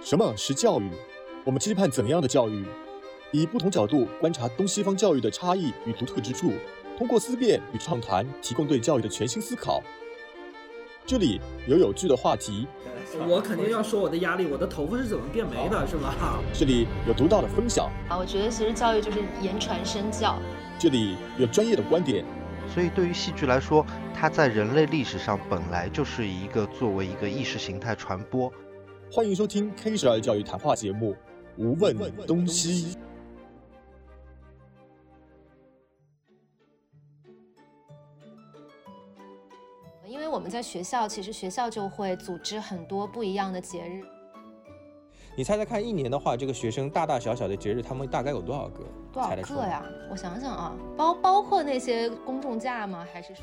什么是教育？我们期盼怎样的教育？以不同角度观察东西方教育的差异与独特之处，通过思辨与畅谈，提供对教育的全新思考。这里有有趣的话题，我肯定要说我的压力，我的头发是怎么变没的，是吧？这里有独到的分享，啊，我觉得其实教育就是言传身教。这里有专业的观点，所以对于戏剧来说，它在人类历史上本来就是一个作为一个意识形态传播。欢迎收听 K 十二教育谈话节目《无问东西》。因为我们在学校，其实学校就会组织很多不一样的节日。你猜猜看，一年的话，这个学生大大小小的节日，他们大概有多少个？多少个呀？我想想啊，包包括那些公众假吗？还是说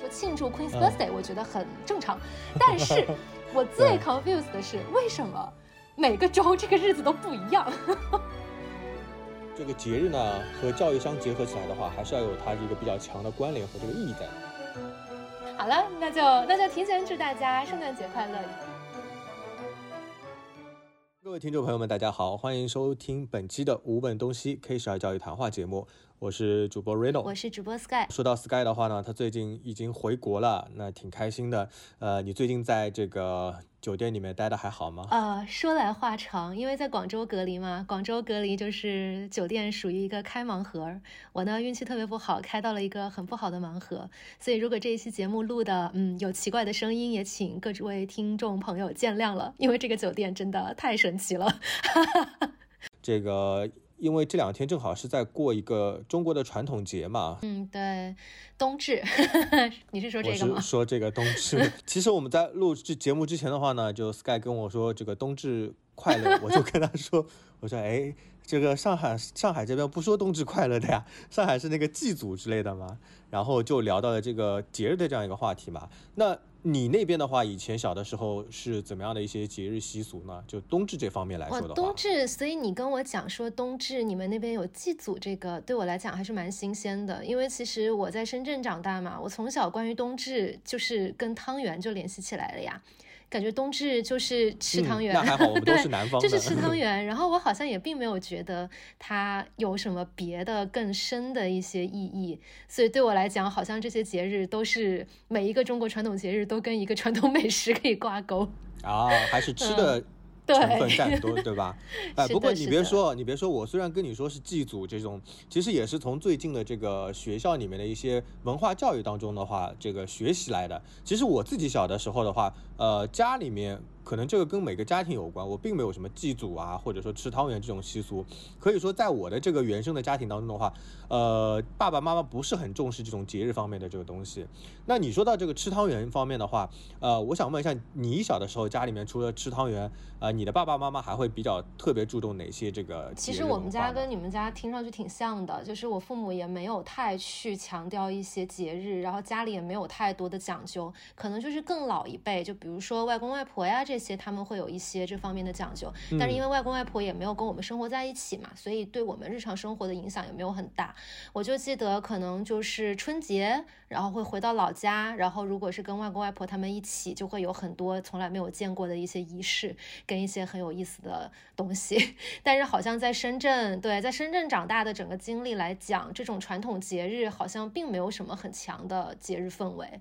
说庆祝 Queen's 嗯 Birthday？、我觉得很正常。但是我最 confused 的是，为什么每个州这个日子都不一样？这个节日呢，和教育相结合起来的话，还是要有它这个比较强的关联和这个意义在。好了，那就那就提前祝大家圣诞节快乐。各位听众朋友们，大家好，欢迎收听本期的无本东西 K 十二教育谈话节目，我是主播 Reno，我是主播 Sky。说到 Sky 的话呢，他最近已经回国了，那挺开心的。呃，你最近在这个酒店里面待的还好吗？呃，说来话长，因为在广州隔离嘛，广州隔离就是酒店属于一个开盲盒儿。我呢运气特别不好，开到了一个很不好的盲盒，所以如果这一期节目录的嗯有奇怪的声音，也请各位听众朋友见谅了，因为这个酒店真的太神奇了。这个因为这两天正好是在过一个中国的传统节嘛，嗯，对，冬至，你是说这个吗是？说这个冬至。其实我们在录制节目之前的话呢，就 Sky 跟我说这个冬至快乐，我就跟他说，我说哎，这个上海上海这边不说冬至快乐的呀，上海是那个祭祖之类的嘛。然后就聊到了这个节日的这样一个话题嘛。那你那边的话，以前小的时候是怎么样的一些节日习俗呢？就冬至这方面来说，的话，冬至，所以你跟我讲说冬至你们那边有祭祖，这个对我来讲还是蛮新鲜的。因为其实我在深圳长大嘛，我从小关于冬至就是跟汤圆就联系起来了呀，感觉冬至就是吃嗯汤圆。那还好，我们都对是南方的，就是吃汤圆，然后我好像也并没有觉得它有什么别的更深的一些意义，所以对我来讲，好像这些节日都是每一个中国传统节日都跟一个传统美食可以挂钩。啊，还是吃的成分占多，对吧？哎，不过你别说，你别说，我虽然跟你说是祭祖这种，其实也是从最近的这个学校里面的一些文化教育当中的话，这个学习来的。其实我自己小的时候的话，呃，家里面可能这个跟每个家庭有关，我并没有什么祭祖啊，或者说吃汤圆这种习俗。可以说，在我的这个原生的家庭当中的话，呃，爸爸妈妈不是很重视这种节日方面的这个东西。那你说到这个吃汤圆方面的话，呃，我想问一下，你小的时候家里面除了吃汤圆，呃，你的爸爸妈妈还会比较特别注重哪些这个其实我们家跟你们家听上去挺像的，就是我父母也没有太去强调一些节日，然后家里也没有太多的讲究，可能就是更老一辈，就比如说外公外婆呀这些，他们会有一些这方面的讲究。但是因为外公外婆也没有跟我们生活在一起嘛，所以对我们日常生活的影响也没有很大。我就记得可能就是春节，然后会回到老家，然后如果是跟外公外婆他们一起，就会有很多从来没有见过的一些仪式，跟一些很有意思的东西。但是好像在深圳，对，在深圳长大的整个经历来讲，这种传统节日好像并没有什么很强的节日氛围。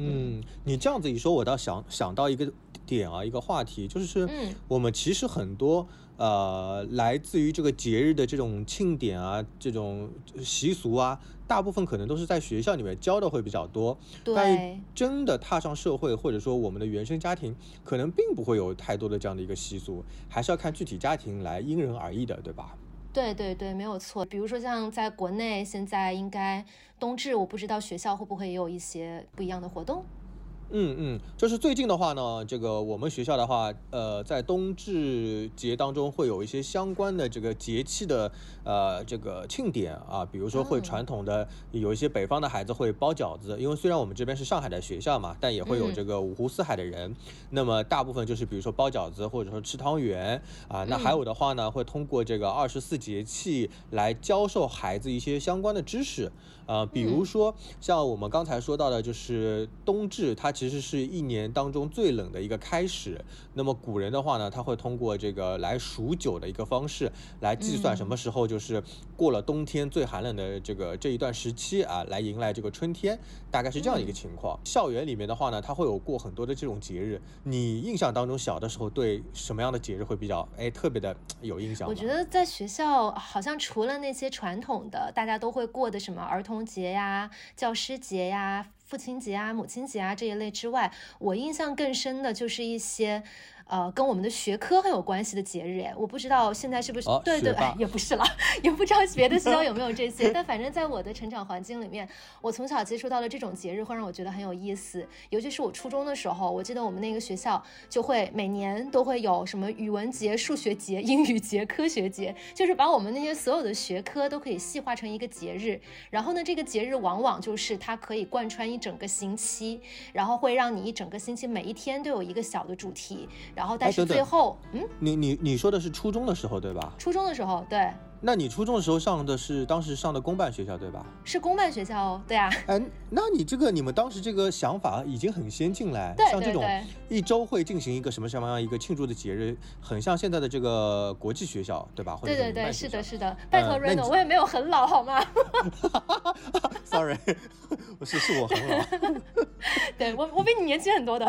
嗯，你这样子一说，我倒想想到一个点啊，一个话题，就是嗯。我们其实很多呃来自于这个节日的这种庆典啊，这种习俗啊，大部分可能都是在学校里面教的会比较多，但真的踏上社会，或者说我们的原生家庭，可能并不会有太多的这样的一个习俗，还是要看具体家庭来因人而异的，对吧？对对对，没有错。比如说像在国内，现在应该冬至，我不知道学校会不会也有一些不一样的活动。嗯嗯，就是最近的话呢，这个我们学校的话，呃，在冬至节当中会有一些相关的这个节气的呃这个庆典啊，比如说会嗯。传统的有一些北方的孩子会包饺子，因为虽然我们这边是上海的学校嘛，但也会有嗯。这个五湖四海的人，那么大部分就是比如说包饺子或者说吃汤圆啊，那还有的话呢，会通过这个二十四节气来教授孩子一些相关的知识。呃，比如说像我们刚才说到的，就是冬至，它其实是一年当中最冷的一个开始。那么古人的话呢，他会通过这个来数九的一个方式来计算什么时候就是过了冬天最寒冷的这个这一段时期啊，来迎来这个春天，大概是这样一个情况。校园里面的话呢，它会有过很多的这种节日。你印象当中小的时候对什么样的节日会比较哎特别的有印象？我觉得在学校好像除了那些传统的大家都会过的什么儿童节呀、教师节呀、父亲节啊、母亲节啊这一类之外，我印象更深的就是一些。呃，跟我们的学科很有关系的节日，哎，我不知道现在是不是哦对对哎，也不是了，也不知道别的学校有没有这些，但反正在我的成长环境里面，我从小接触到的这种节日会让我觉得很有意思，尤其是我初中的时候，我记得我们那个学校就会每年都会有什么语文节、数学节、英语节、科学节，就是把我们那些所有的学科都可以细化成一个节日，然后呢，这个节日往往就是它可以贯穿一整个星期，然后会让你一整个星期每一天都有一个小的主题，然后但是最后，嗯，你你你说的是初中的时候对吧？初中的时候，对，那你初中的时候上的是当时上的公办学校对吧？是公办学校哦，对啊，哎，那你这个你们当时这个想法已经很先进了，对像这种一周会进行一个什么什么样一个庆祝的节日，很像现在的这个国际学校对吧？对对对，是的，是的，拜托 Reno，我也没有很老好吗？Sorry，我是是我很老，对我我比你年轻很多的。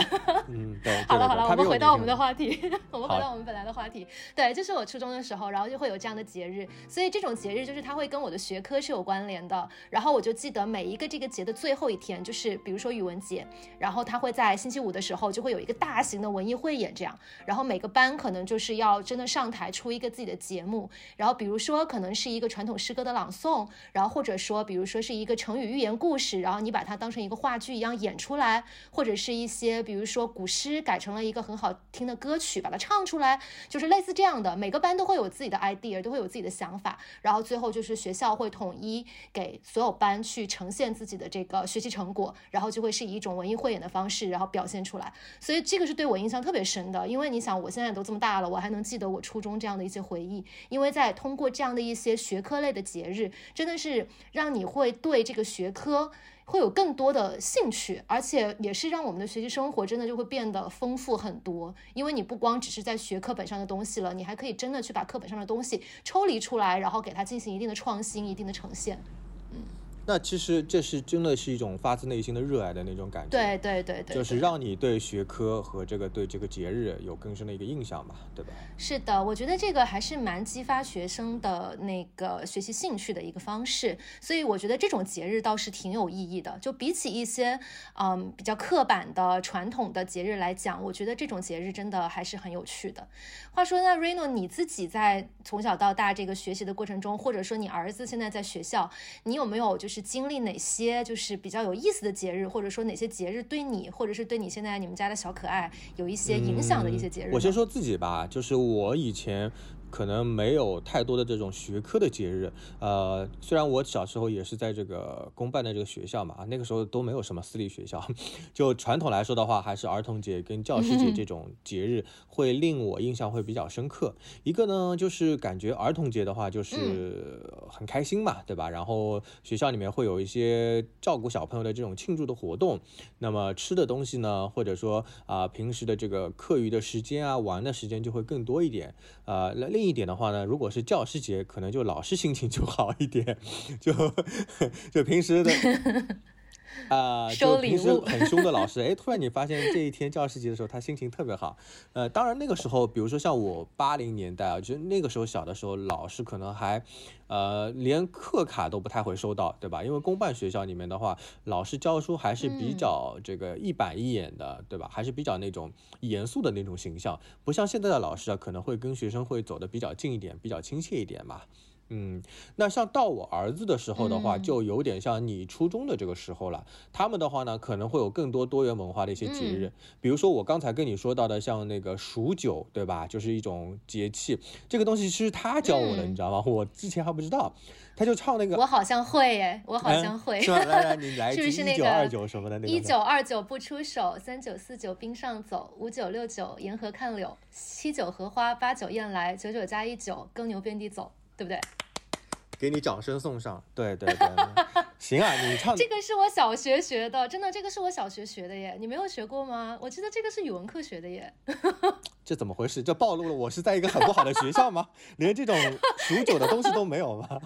嗯，对。好了好了，我们回到我们的话。题，我们回到我们本来的话题。对，就是我初中的时候，然后就会有这样的节日，所以这种节日就是它会跟我的学科是有关联的。然后我就记得每一个这个节的最后一天，就是比如说语文节，然后它会在星期五的时候就会有一个大型的文艺汇演这样，然后每个班可能就是要真的上台出一个自己的节目，然后比如说可能是一个传统诗歌的朗诵，然后或者说比如说是一个成语寓言故事，然后你把它当成一个话剧一样演出来，或者是一些比如说古诗改成了一个很好听的歌曲，把它唱出来，就是类似这样的。每个班都会有自己的 idea，都会有自己的想想法，然后最后就是学校会统一给所有班去呈现自己的这个学习成果，然后就会是以一种文艺汇演的方式，然后表现出来。所以这个是对我印象特别深的，因为你想，我现在都这么大了，我还能记得我初中这样的一些回忆，因为在通过这样的一些学科类的节日，真的是让你会对这个学科。会有更多的兴趣，而且也是让我们的学习生活真的就会变得丰富很多。因为你不光只是在学课本上的东西了，你还可以真的去把课本上的东西抽离出来，然后给它进行一定的创新、一定的呈现。嗯那其实这是真的是一种发自内心的热爱的那种感觉。对对对对，就是让你对学科和这个对这个节日有更深的一个印象吧，对吧？是的，我觉得这个还是蛮激发学生的那个学习兴趣的一个方式，所以我觉得这种节日倒是挺有意义的。就比起一些嗯比较刻板的传统的节日来讲，我觉得这种节日真的还是很有趣的。话说，那 Reno 你自己在从小到大这个学习的过程中，或者说你儿子现在在学校，你有没有就是经历哪些就是比较有意思的节日，或者说哪些节日对你，或者是对你现在你们家的小可爱有一些影响的一些节日？嗯我先说自己吧，就是我以前可能没有太多的这种学科的节日，呃，虽然我小时候也是在这个公办的这个学校嘛，那个时候都没有什么私立学校，就传统来说的话，还是儿童节跟教师节这种节日会令我印象会比较深刻。一个呢，就是感觉儿童节的话就是很开心嘛，对吧？然后学校里面会有一些照顾小朋友的这种庆祝的活动，那么吃的东西呢，或者说啊、平时的这个课余的时间啊，玩的时间就会更多一点。呃，那另一点的话呢，如果是教师节，可能就老师心情就好一点，就就平时的。啊、就平时物很凶的老师，哎，突然你发现这一天教师节的时候，他心情特别好。呃，当然那个时候，比如说像我八零年代啊，就那个时候小的时候，老师可能还，呃，连课卡都不太会收到，对吧？因为公办学校里面的话，老师教书还是比嗯较这个一板一眼的，对吧？还是比较那种严肃的那种形象，不像现在的老师啊，可能会跟学生会走得比较近一点，比较亲切一点嘛。嗯，那像到我儿子的时候的话，嗯就有点像你初中的这个时候了。他们的话呢，可能会有更多多元文化的一些节日，比如说我刚才跟你说到的，像那个数九，对吧？就是一种节气，这个东西是他教我的，嗯你知道吗？我之前还不知道，他就唱那个，我好像会耶，我好嗯像会。是吧？来来，你 来是不是那个一九二九什么的那个？一九二九不出手，三九四九冰上走，五九六九沿河看柳，七九荷花，八九雁来，九九加一九，耕牛遍地走，对不对？给你掌声送上。对对对，行啊，你唱这个是我小学学的，真的，这个是我小学学的耶，你没有学过吗？我记得这个是语文课学的耶。这怎么回事？这暴露了我是在一个很不好的学校吗？连这种数九的东西都没有吗？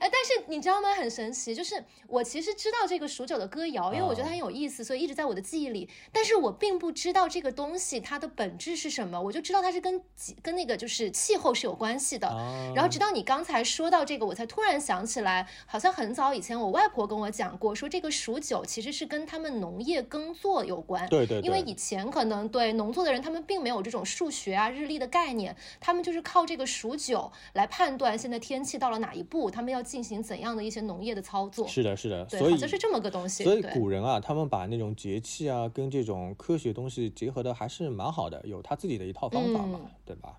哎，但是你知道吗？很神奇，就是我其实知道这个数九的歌谣，因为我觉得它很有意思，所以一直在我的记忆里。但是我并不知道这个东西它的本质是什么，我就知道它是跟跟那个就是气候是有关系的。然后直到你刚才说到这个，我才突然想起来，好像很早以前我外婆跟我讲过，说这个数九其实是跟他们农业耕作有关。对对。因为以前可能对农作的人，他们并没有这种数学啊、日历的概念，他们就是靠这个数九来判断现在天气到了哪一步，他们要。进行怎样的一些农业的操作？是的，是的，所以就是这么个东西。所以古人啊，他们把那种节气啊，跟这种科学东西结合的还是蛮好的，有他自己的一套方法嘛，对吧？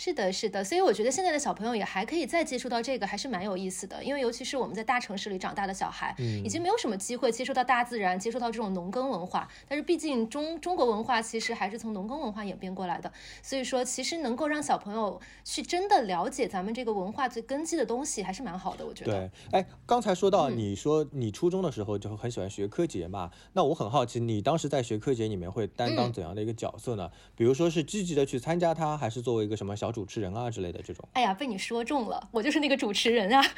是的，是的，所以我觉得现在的小朋友也还可以再接触到这个，还是蛮有意思的。因为尤其是我们在大城市里长大的小孩，已经没有什么机会接触到大自然，接触到这种农耕文化。但是毕竟中中国文化其实还是从农耕文化演变过来的，所以说其实能够让小朋友去真的了解咱们这个文化最根基的东西，还是蛮好的。我觉得。对，哎，刚才说到你说你初中的时候就很喜欢学科节嘛，那我很好奇，你当时在学科节里面会担当怎样的一个角色呢？比如说是积极的去参加它，还是作为一个什么小主持人啊之类？的这种，哎呀，被你说中了，我就是那个主持人啊。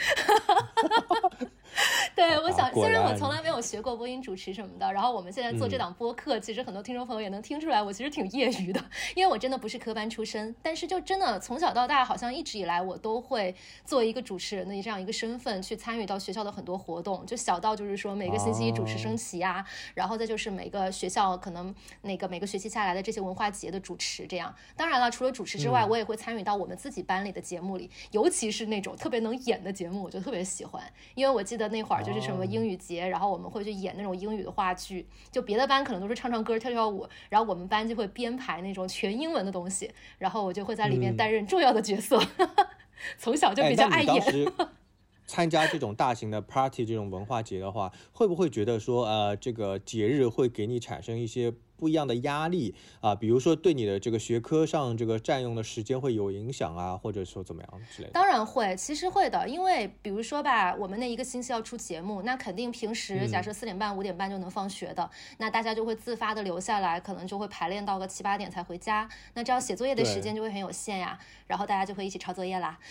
对，我想，虽然我从来没有学过播音主持什么的，然后我们现在做这档播客，其实很多听众朋友也能听出来，我其实挺业余的，因为我真的不是科班出身。但是就真的从小到大，好像一直以来我都会作为一个主持人的这样一个身份去参与到学校的很多活动，就小到就是说每个星期一主持升旗啊，然后再就是每个学校可能那个每个学期下来的这些文化节的主持这样。当然了，除了主持之外，我也会参与到我们自己班里的节目里，尤其是那种特别能演的节目，我就特别喜欢，因为我记得那会儿就是什么英语节，然后我们会去演那种英语的话剧，就别的班可能都是唱唱歌、跳跳舞，然后我们班就会编排那种全英文的东西，然后我就会在里面担任重要的角色。从小就比较爱演。参加这种大型的 party 这种文化节的话，会不会觉得说，呃，这个节日会给你产生一些？不一样的压力啊，比如说对你的这个学科上这个占用的时间会有影响啊，或者说怎么样之类的。当然会，其实会的，因为比如说吧，我们那一个星期要出节目，那肯定平时假设四点半五点半就能放学的，那大家就会自发的留下来，可能就会排练到个七八点才回家，那这样写作业的时间就会很有限呀，然后大家就会一起抄作业啦。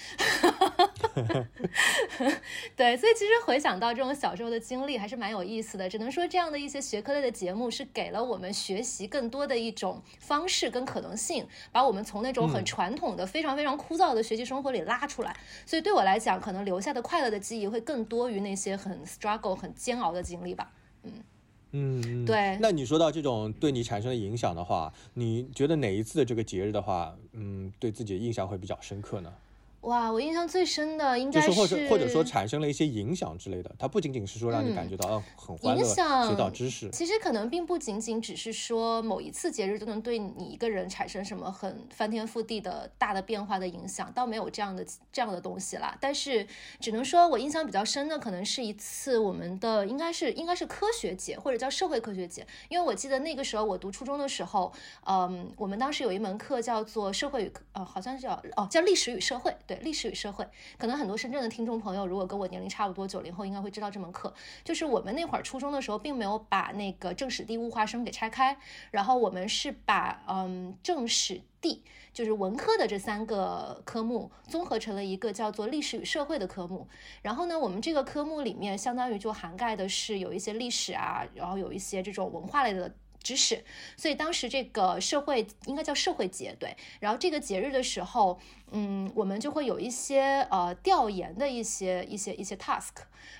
对，所以其实回想到这种小时候的经历还是蛮有意思的，只能说这样的一些学科类的节目是给了我们学。学习更多的一种方式跟可能性，把我们从那种很传统的、非常非常枯燥的学习生活里拉出来。所以对我来讲，可能留下的快乐的记忆会更多于那些很 struggle、很煎熬的经历吧。嗯嗯，对。那你说到这种对你产生的影响的话，你觉得哪一次的这个节日的话，嗯，对自己的印象会比较深刻呢？哇，我印象最深的应该是，或者或者说产生了一些影响之类的。它不仅仅是说让你感觉到很欢乐，学到知识。其实可能并不仅仅只是说某一次节日就能对你一个人产生什么很翻天覆地的大的变化的影响，倒没有这样的这样的东西啦。但是只能说我印象比较深的，可能是一次我们的应该是应该是科学节或者叫社会科学节，因为我记得那个时候我读初中的时候，嗯，我们当时有一门课叫做社会与呃，好像是叫哦叫历史与社会。对历史与社会，可能很多深圳的听众朋友，如果跟我年龄差不多，九零后应该会知道这门课。就是我们那会儿初中的时候，并没有把那个政史地物化生给拆开，然后我们是把嗯政史地，就是文科的这三个科目综合成了一个叫做历史与社会的科目。然后呢，我们这个科目里面相当于就涵盖的是有一些历史啊，然后有一些这种文化类的。知识，所以当时这个社会应该叫社会节，对。然后这个节日的时候，嗯，我们就会有一些呃调研的一些一些一些 task。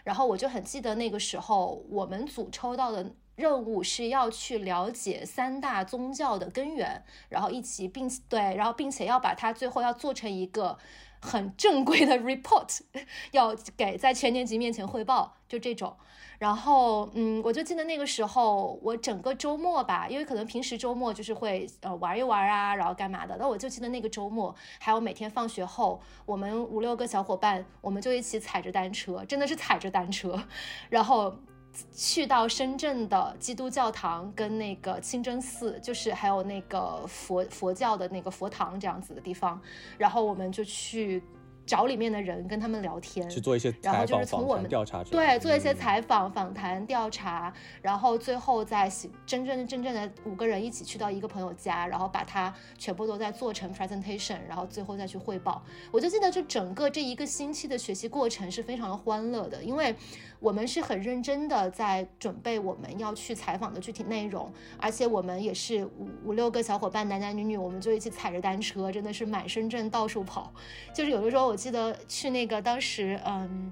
然后我就很记得那个时候，我们组抽到的任务是要去了解三大宗教的根源，然后一起并对，然后并且要把它最后要做成一个很正规的 report，要给在全年级面前汇报，就这种。然后，嗯，我就记得那个时候，我整个周末吧，因为可能平时周末就是会呃玩一玩啊，然后干嘛的。那我就记得那个周末，还有每天放学后，我们五六个小伙伴，我们就一起踩着单车，真的是踩着单车，然后去到深圳的基督教堂跟那个清真寺，就是还有那个佛佛教的那个佛堂这样子的地方，然后我们就去。找里面的人跟他们聊天，去做一些然后采访、就是从我们访谈、调查对，做一些嗯采访、访谈、调查，然后最后再真真正真正的五个人一起去到一个朋友家，然后把它全部都在做成 presentation，然后最后再去汇报。我就记得这整个这一个星期的学习过程是非常的欢乐的，因为我们是很认真的在准备我们要去采访的具体内容，而且我们也是五五六个小伙伴，男男女女，我们就一起踩着单车，真的是满深圳到处跑。就是有的时候我记得去那个当时嗯。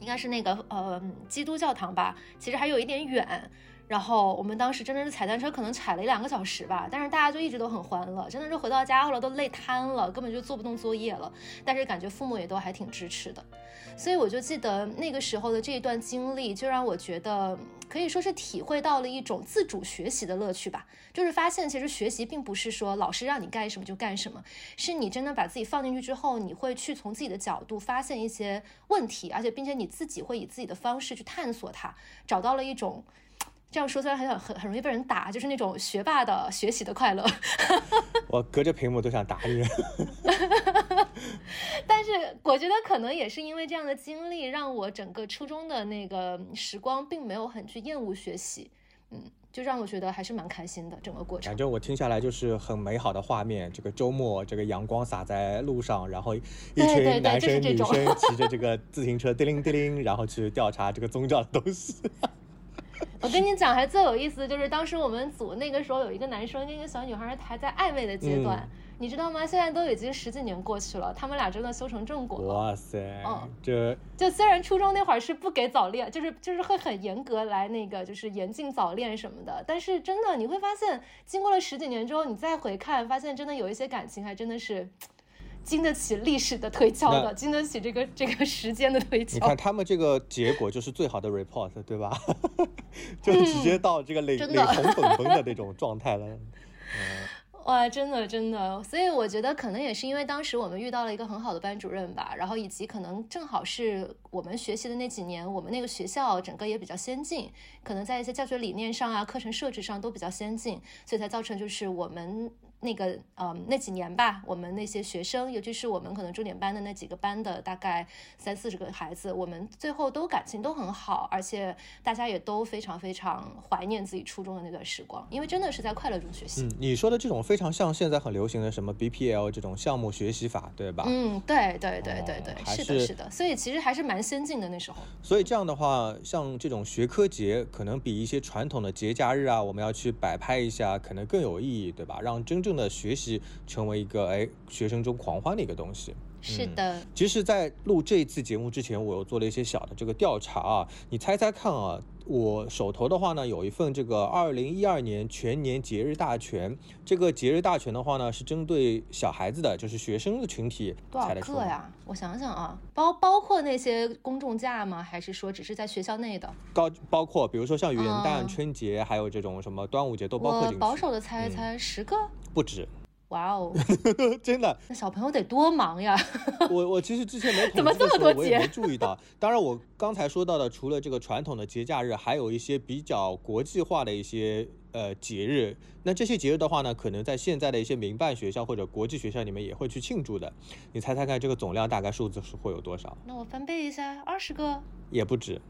应该是那个呃基督教堂吧，其实还有一点远。然后我们当时真的是踩单车，可能踩了一两个小时吧，但是大家就一直都很欢乐，真的是回到家后了都累瘫了，根本就做不动作业了。但是感觉父母也都还挺支持的，所以我就记得那个时候的这一段经历，就让我觉得可以说是体会到了一种自主学习的乐趣吧。就是发现其实学习并不是说老师让你干什么就干什么，是你真的把自己放进去之后，你会去从自己的角度发现一些问题，而且并且你自己会以自己的方式去探索它，找到了一种。这样说虽然很很很容易被人打，就是那种学霸的学习的快乐。我隔着屏幕都想打你。但是我觉得可能也是因为这样的经历，让我整个初中的那个时光并没有很去厌恶学习，嗯，就让我觉得还是蛮开心的整个过程反。正我听下来就是很美好的画面，这个周末这个阳光洒在路上，然后一群男生女生骑着 这个自行车叮铃叮铃，然后去调查这个宗教的东西。我跟你讲，还最有意思的就是当时我们组那个时候有一个男生跟一个小女孩还在暧昧的阶段，嗯你知道吗？现在都已经十几年过去了，他们俩真的修成正果了。哇塞，嗯这就虽然初中那会儿是不给早恋，就是就是会很严格来那个就是严禁早恋什么的，但是真的你会发现，经过了十几年之后，你再回看，发现真的有一些感情还真的是经得起历史的推敲的，经得起这个这个时间的推敲你看。他们这个结果就是最好的 report，对吧？就直接到这个领嗯真的领红本本的那种状态了。哇，真的真的，所以我觉得可能也是因为当时我们遇到了一个很好的班主任吧，然后以及可能正好是我们学习的那几年，我们那个学校整个也比较先进，可能在一些教学理念上啊、课程设置上都比较先进，所以才造成就是我们那个呃那几年吧，我们那些学生，尤其是我们可能重点班的那几个班的大概三四十个孩子，我们最后都感情都很好，而且大家也都非常非常怀念自己初中的那段时光，因为真的是在快乐中学习。嗯，你说的这种非常像现在很流行的什么 BPL 这种项目学习法，对吧？嗯，对对对对对，是的，是是的，所以其实还是蛮先进的那时候。所以这样的话，像这种学科节，可能比一些传统的节假日啊，我们要去摆拍一下，可能更有意义，对吧？让真正的学习成为一个哎学生中狂欢的一个东西。嗯是的，其实，在录这一次节目之前，我又做了一些小的这个调查啊。你猜猜看啊，我手头的话呢，有一份这个二零一二年全年节日大全。这个节日大全的话呢，是针对小孩子的，就是学生的群体多少？个呀？我想想啊，包包括那些公众假吗？还是说只是在学校内的？高包括比如说像元旦、嗯春节，还有这种什么端午节都包括进去。保守的猜一嗯猜，十个。不止，哇哦，真的。那小朋友得多忙呀！我我其实之前没 统怎么计的这么多节时候我也没注意到。当然，我刚才说到的，除了这个传统的节假日，还有一些比较国际化的一些呃节日。那这些节日的话呢，可能在现在的一些民办学校或者国际学校里面也会去庆祝的。你猜猜看，这个总量大概数字是会有多少？那我翻倍一下，二十个。也不止。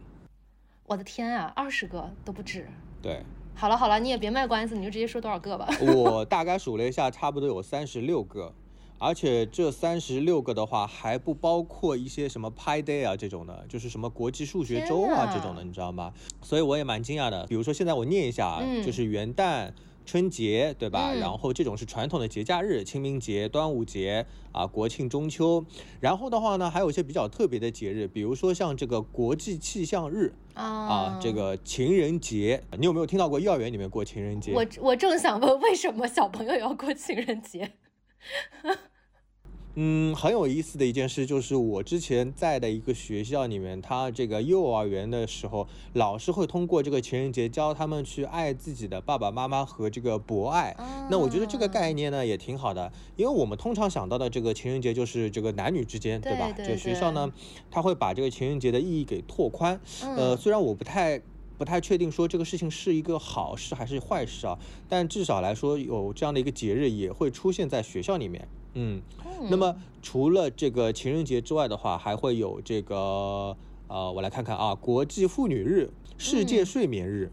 我的天啊，二十个都不止。对好了好了，你也别卖关子，你就直接说多少个吧。我大概数了一下，差不多有三十六个。而且这三十六个的话，还不包括一些什么 Pi Day 啊这种的，就是什么国际数学周啊这种的，你知道吗？所以我也蛮惊讶的。比如说现在我念一下啊，嗯就是元旦、春节，对吧？嗯然后这种是传统的节假日，清明节、端午节啊、国庆、中秋。然后的话呢，还有一些比较特别的节日，比如说像这个国际气象日啊啊，这个情人节，你有没有听到过幼儿园里面过情人节？我我正想问，为什么小朋友要过情人节？嗯，很有意思的一件事就是，我之前在的一个学校里面，他这个幼儿园的时候，老师会通过这个情人节教他们去爱自己的爸爸妈妈和这个博爱。那我觉得这个概念呢也挺好的，因为我们通常想到的这个情人节就是这个男女之间，对吧？对对这学校呢，他会把这个情人节的意义给拓宽。呃，嗯虽然我不太。不太确定说这个事情是一个好事还是坏事啊，但至少来说有这样的一个节日也会出现在学校里面。嗯，嗯。那么除了这个情人节之外的话，还会有这个呃，我来看看啊，国际妇女日、世界嗯睡眠日。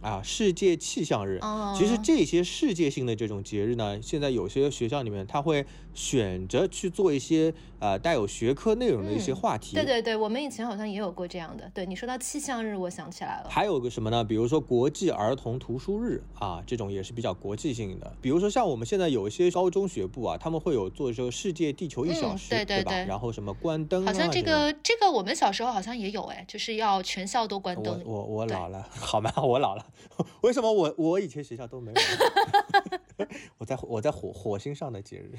啊，世界气象日，其实哦这些世界性的这种节日呢，现在有些学校里面它会选择去做一些呃带有学科内容的一些嗯话题。对对对，我们以前好像也有过这样的。对你说到气象日，我想起来了。还有个什么呢？比如说国际儿童图书日啊，这种也是比较国际性的。比如说像我们现在有一些高中学部啊，他们会有做这个世界地球一小嗯时，对对对吧然后什么关灯啊，好像这个这个我们小时候好像也有哎，就是要全校都关灯。我我我老了，好吗？我老了，为什么我我以前学校都没有呢？我 在我在火火星上的节日。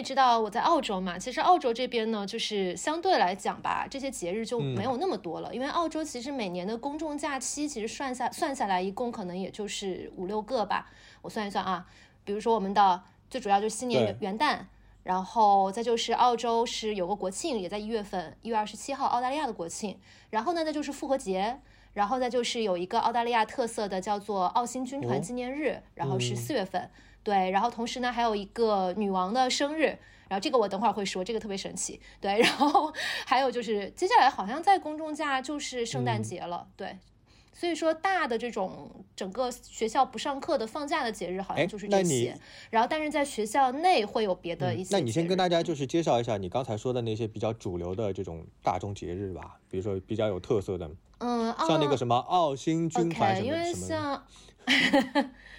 也知道我在澳洲嘛，其实澳洲这边呢，就是相对来讲吧，这些节日就没有那么多了。因为澳洲其实每年的公众假期，其实算下算下来，一共可能也就是五六个吧。我算一算啊，比如说我们的最主要就是新年元元旦，然后再就是澳洲是有个国庆，也在一月份，一月二十七号，澳大利亚的国庆。然后呢，那就是复活节。然后再就是有一个澳大利亚特色的叫做澳新军团哦纪念日，然后是嗯四月份。对，然后同时呢，还有一个女王的生日，然后这个我等会儿会说，这个特别神奇。对，然后还有就是接下来好像在公众假就是圣诞嗯节了，对。所以说大的这种整个学校不上课的放假的节日好哎像就是这些，然后但是在学校内会有别的一些、嗯那你先跟大家就是介绍一下你刚才说的那些比较主流的这种大众节日吧，比如说比较有特色的，嗯，像那个什么澳新军团什因为么什么的。像。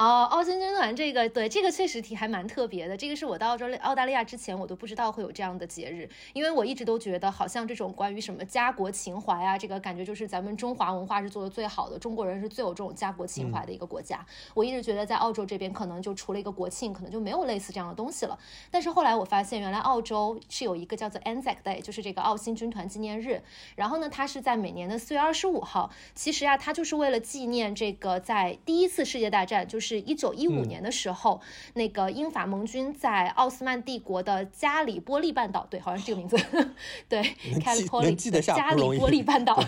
哦，澳新军团这个，对这个确实挺还蛮特别的。这个是我到澳洲澳大利亚之前，我都不知道会有这样的节日，因为我一直都觉得好像这种关于什么家国情怀啊，这个感觉就是咱们中华文化是做的最好的，中国人是最有这种家国情怀的一个国家。我一直觉得在澳洲这边可能就除了一个国庆，可能就没有类似这样的东西了。但是后来我发现，原来澳洲是有一个叫做 Anzac Day，就是这个澳新军团纪念日。然后呢，它是在每年的四月二十五号。其实啊，它就是为了纪念这个在第一次世界大战，就是一九一五嗯年的时候，那个英法盟军在奥斯曼帝国的加里波利半岛，对，好像是这个名字，对能记，Gallipoli，能记得下加里波利半岛。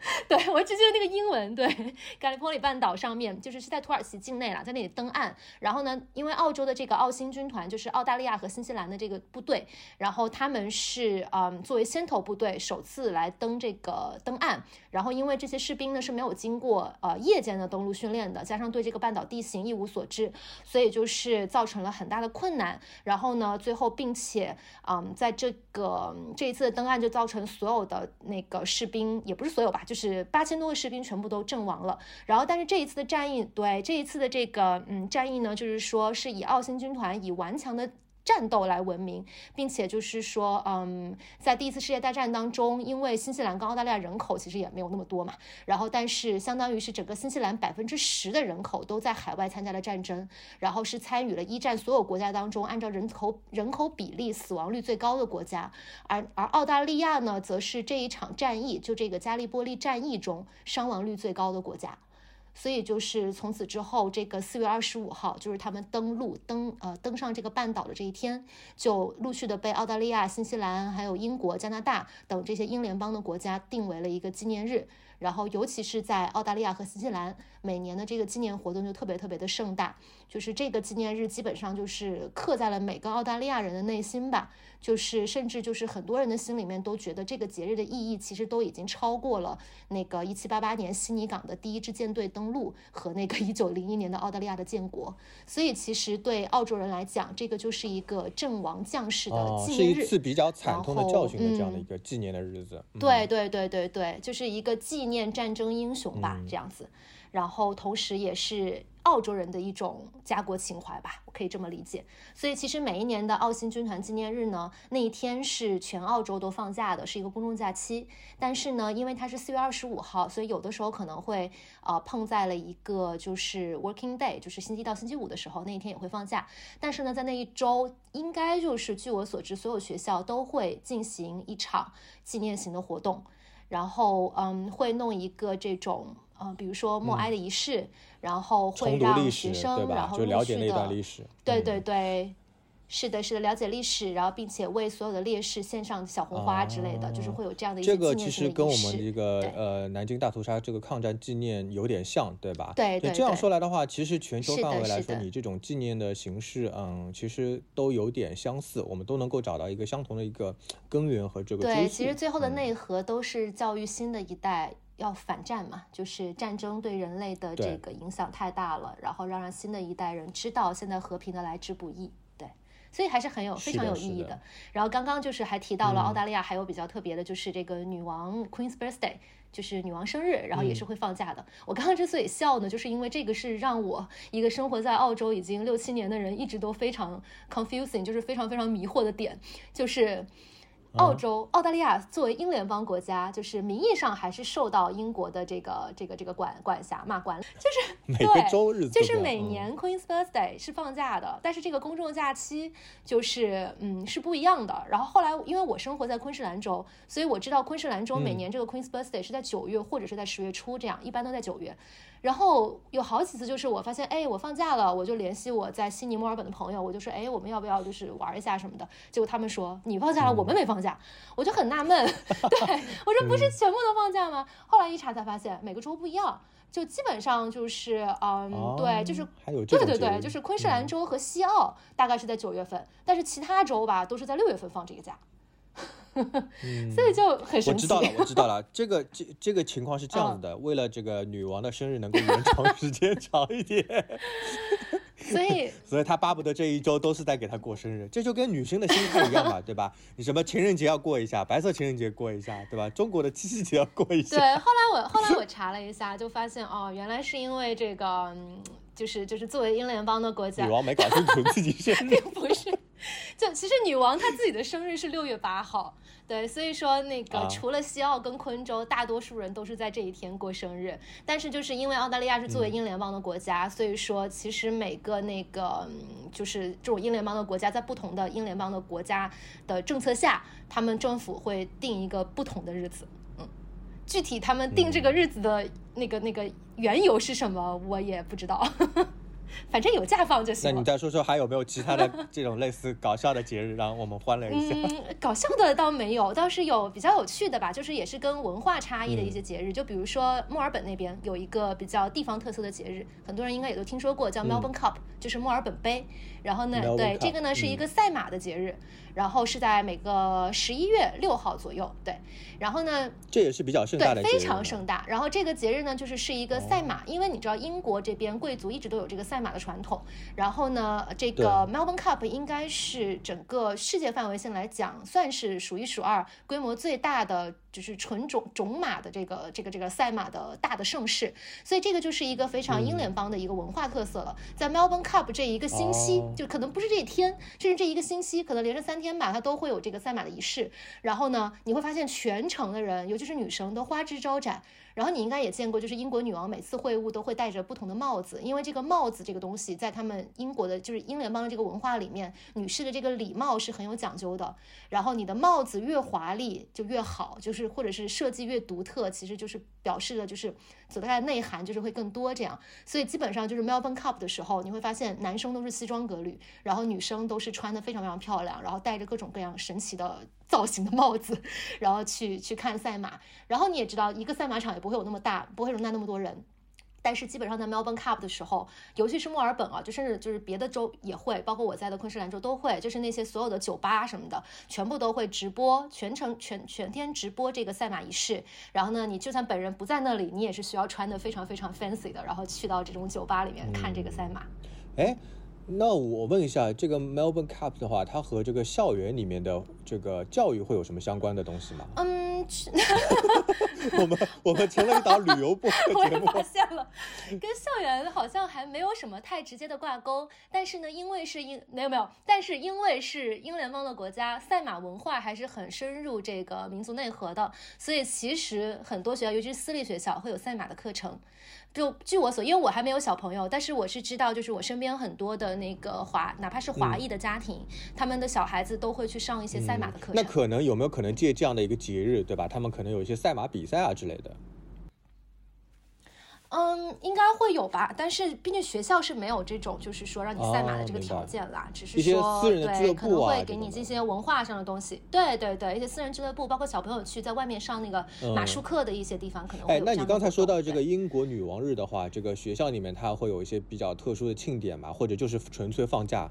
对，我只记得那个英文。对，加利波利半岛上面就是是在土耳其境内啦，在那里登岸。然后呢，因为澳洲的这个澳新军团就是澳大利亚和新西兰的这个部队，然后他们是嗯作为先头部队首次来登这个登岸。然后因为这些士兵呢是没有经过呃夜间的登陆训练的，加上对这个半岛地形一无所知，所以就是造成了很大的困难。然后呢，最后并且嗯在这个这一次的登岸就造成所有的那个士兵也不是所有吧，就是八千多个士兵全部都阵亡了。然后但是这一次的战役，对这一次的这个嗯战役呢，就是说是以澳新军团以顽强的。战斗来闻名，并且就是说，嗯，在第一次世界大战当中，因为新西兰跟澳大利亚人口其实也没有那么多嘛，然后但是相当于是整个新西兰百分之十的人口都在海外参加了战争，然后是参与了一战所有国家当中按照人口人口比例死亡率最高的国家，而而澳大利亚呢，则是这一场战役就这个加利波利战役中伤亡率最高的国家。所以就是从此之后，这个四月二十五号，就是他们登陆登呃登上这个半岛的这一天，就陆续的被澳大利亚、新西兰、还有英国、加拿大等这些英联邦的国家定为了一个纪念日。然后，尤其是在澳大利亚和新西兰，每年的这个纪念活动就特别特别的盛大。就是这个纪念日基本上就是刻在了每个澳大利亚人的内心吧。就是甚至就是很多人的心里面都觉得这个节日的意义其实都已经超过了那个一七八八年悉尼港的第一支舰队登陆和那个一九零一年的澳大利亚的建国。所以其实对澳洲人来讲，这个就是一个阵亡将士的哦，纪念日。是一次比较惨痛的教训的这样的嗯一个纪念的日子。嗯对对对对对，就是一个纪念战争英雄吧，嗯这样子。然后同时也是澳洲人的一种家国情怀吧，我可以这么理解。所以其实每一年的澳新军团纪念日呢，那一天是全澳洲都放假的，是一个公众假期。但是呢，因为它是四月二十五号，所以有的时候可能会呃碰在了一个就是 working day，就是星期一到星期五的时候，那一天也会放假。但是呢，在那一周，应该就是据我所知，所有学校都会进行一场纪念型的活动。然后嗯，会弄一个这种呃，比如说默哀的仪式，然后会让，学生，然后就了解那陆续的段历史。对嗯对对是的，是的，了解历史，然后并且为所有的烈士献上小红花之类的，就是会有这样的一些这个其实跟我们这个呃南京大屠杀这个抗战纪念有点像，对吧？对对这样说来的话，其实全球范围来说，你这种纪念的形式，嗯，其实都有点相似，我们都能够找到一个相同的一个根源和这个对，其实最后的嗯内核都是教育新的一代要反战嘛，就是战争对人类的这个影响太大了，然后让让新的一代人知道现在和平的来之不易。对，所以还是很有非常有意义的。然后刚刚就是还提到了澳嗯大利亚还有比较特别的，就是这个女王 Queen's Birthday。就是女王生日，然后也是嗯会放假的。我刚刚之所以笑呢，就是因为这个是让我一个生活在澳洲已经六七年的人一直都非常 confusing，就是非常非常迷惑的点，就是澳洲、澳大利亚作为英联邦国家，就是名义上还是受到英国的这个这个这个管管辖嘛管，就是 每对个周日就是每年 Queen's Birthday 是放假的，但是这个公众假期就是嗯是不一样的。然后后来因为我生活在昆士兰州，所以我知道昆士兰州每嗯年这个 Queen's Birthday 是在九月或者是在十月初这样，一般都在九月。然后有好几次就是我发现，哎，我放假了，我就联系我在悉尼、墨尔本的朋友，我就说，哎，我们要不要就是玩一下什么的？结果他们说你放假了，我们没放假，我就很纳闷，对我说不是全部都放假吗？后来一查才发现每个州不一样，就基本上就是嗯，对，就是哦还有这对对对，就是昆士兰州和西澳大概是在九月份，但是其他州吧都是在六月份放这个假，所以就很神奇。我知道了，我知道了。这个这这个情况是这样嗯子的，为了这个女王的生日能够延长时间长一点，所以 所以他巴不得这一周都是在给她过生日。这就跟女生的心态一样嘛，对吧？你什么情人节要过一下，白色情人节过一下，对吧？中国的七夕节要过一下。对，后来我后来我查了一下，就发现哦，原来是因为这个，嗯，就是就是作为英联邦的国家女，王没搞清楚自己生日，并不是，就其实女王她自己的生日是六月八号，对，所以说那个、啊除了西澳跟昆州，大多数人都是在这一天过生日。但是就是因为澳大利亚是作为英联邦的国家，所以说其实每个那个嗯就是这种英联邦的国家，在不同的英联邦的国家的政策下，他们政府会定一个不同的日子。嗯，具体他们定这个日子的那个、那个缘由是什么，我也不知道。反正有假放就行那你。再说说还有没有其他的这种类似搞笑的节日，让我们欢乐一下？嗯，搞笑的倒没有，倒是有比较有趣的吧，就是也是跟文化差异的一些节日，就比如说墨尔本那边有一个比较地方特色的节日，很多人应该也都听说过，叫 Melbourne Cup，、就是墨尔本杯。然后呢对这个呢是一嗯个赛马的节日，然后是在每个十一月六号左右，对。然后呢，这也是比较盛大的对，节日，非常盛。大。然后这个节日呢，就是是一个赛马，因为你知道英国这边贵族一直都有这个赛马的传统。然后呢，这个 Melbourne Cup 应该是整个世界范围性来讲，算是数一数二规模最大的，就是纯种种马的这个这个这个赛马的大的盛世。所以这个就是一个非常英联邦的一个文化特色了。在 Melbourne Cup 这一个星期，哦就可能不是这一天，甚至这一个星期，可能连着三天吧，它都会有这个赛马的仪式。然后呢，你会发现全城的人，尤其是女生，都花枝招展。然后你应该也见过，就是英国女王每次会晤都会戴着不同的帽子，因为这个帽子这个东西，在他们英国的，就是英联邦的这个文化里面，女士的这个礼貌是很有讲究的。然后你的帽子越华丽就越好，就是或者是设计越独特，其实就是表示的就是所带的内涵就是会更多这样。所以基本上就是 Melbourne Cup 的时候，你会发现男生都是西装革履，然后女生都是穿的非常非常漂亮，然后戴着各种各样神奇的造型的帽子，然后去去看赛马。然后你也知道，一个赛马场也不会有那么大，不会容纳那么多人。但是基本上在 Melbourne Cup 的时候，尤其是墨尔本啊，就甚至就是别的州也会，包括我在的昆士兰州都会，就是那些所有的酒吧什么的，全部都会直播，全程全全天直播这个赛马仪式。然后呢，你就算本人不在那里，你也是需要穿的非常非常 fancy 的，然后去到这种酒吧里面看这个赛马。哎，那我问一下，这个 Melbourne Cup 的话，它和这个校园里面的这个教育会有什么相关的东西吗？嗯，去 我们我们成了一档旅游播客 节目，发现了，跟校园好像还没有什么太直接的挂钩。但是呢，因为是英没有没有，但是因为是英联邦的国家，赛马文化还是很深入这个民族内核的，所以其实很多学校，尤其是私立学校，会有赛马的课程。就据我所，因为我还没有小朋友，但是我是知道，就是我身边很多的那个华，哪怕是华裔的家庭，他们的小孩子都会去上一些赛马的课程。那可能有没有可能借这样的一个节日，对吧？他们可能有一些赛马比赛啊之类的。嗯，应该会有吧，但是毕竟学校是没有这种，就是说让你赛马的这个条。件啦，只是说对，可能会给你这些文化上的东西。对对对，一些私人俱乐部，包括小朋友去在外面上那个马嗯术课的一些地方，可能会哎有，那你刚才说到这个英国女王日的话，这个学校里面它会有一些比较特殊的庆典嘛，或者就是纯粹放假？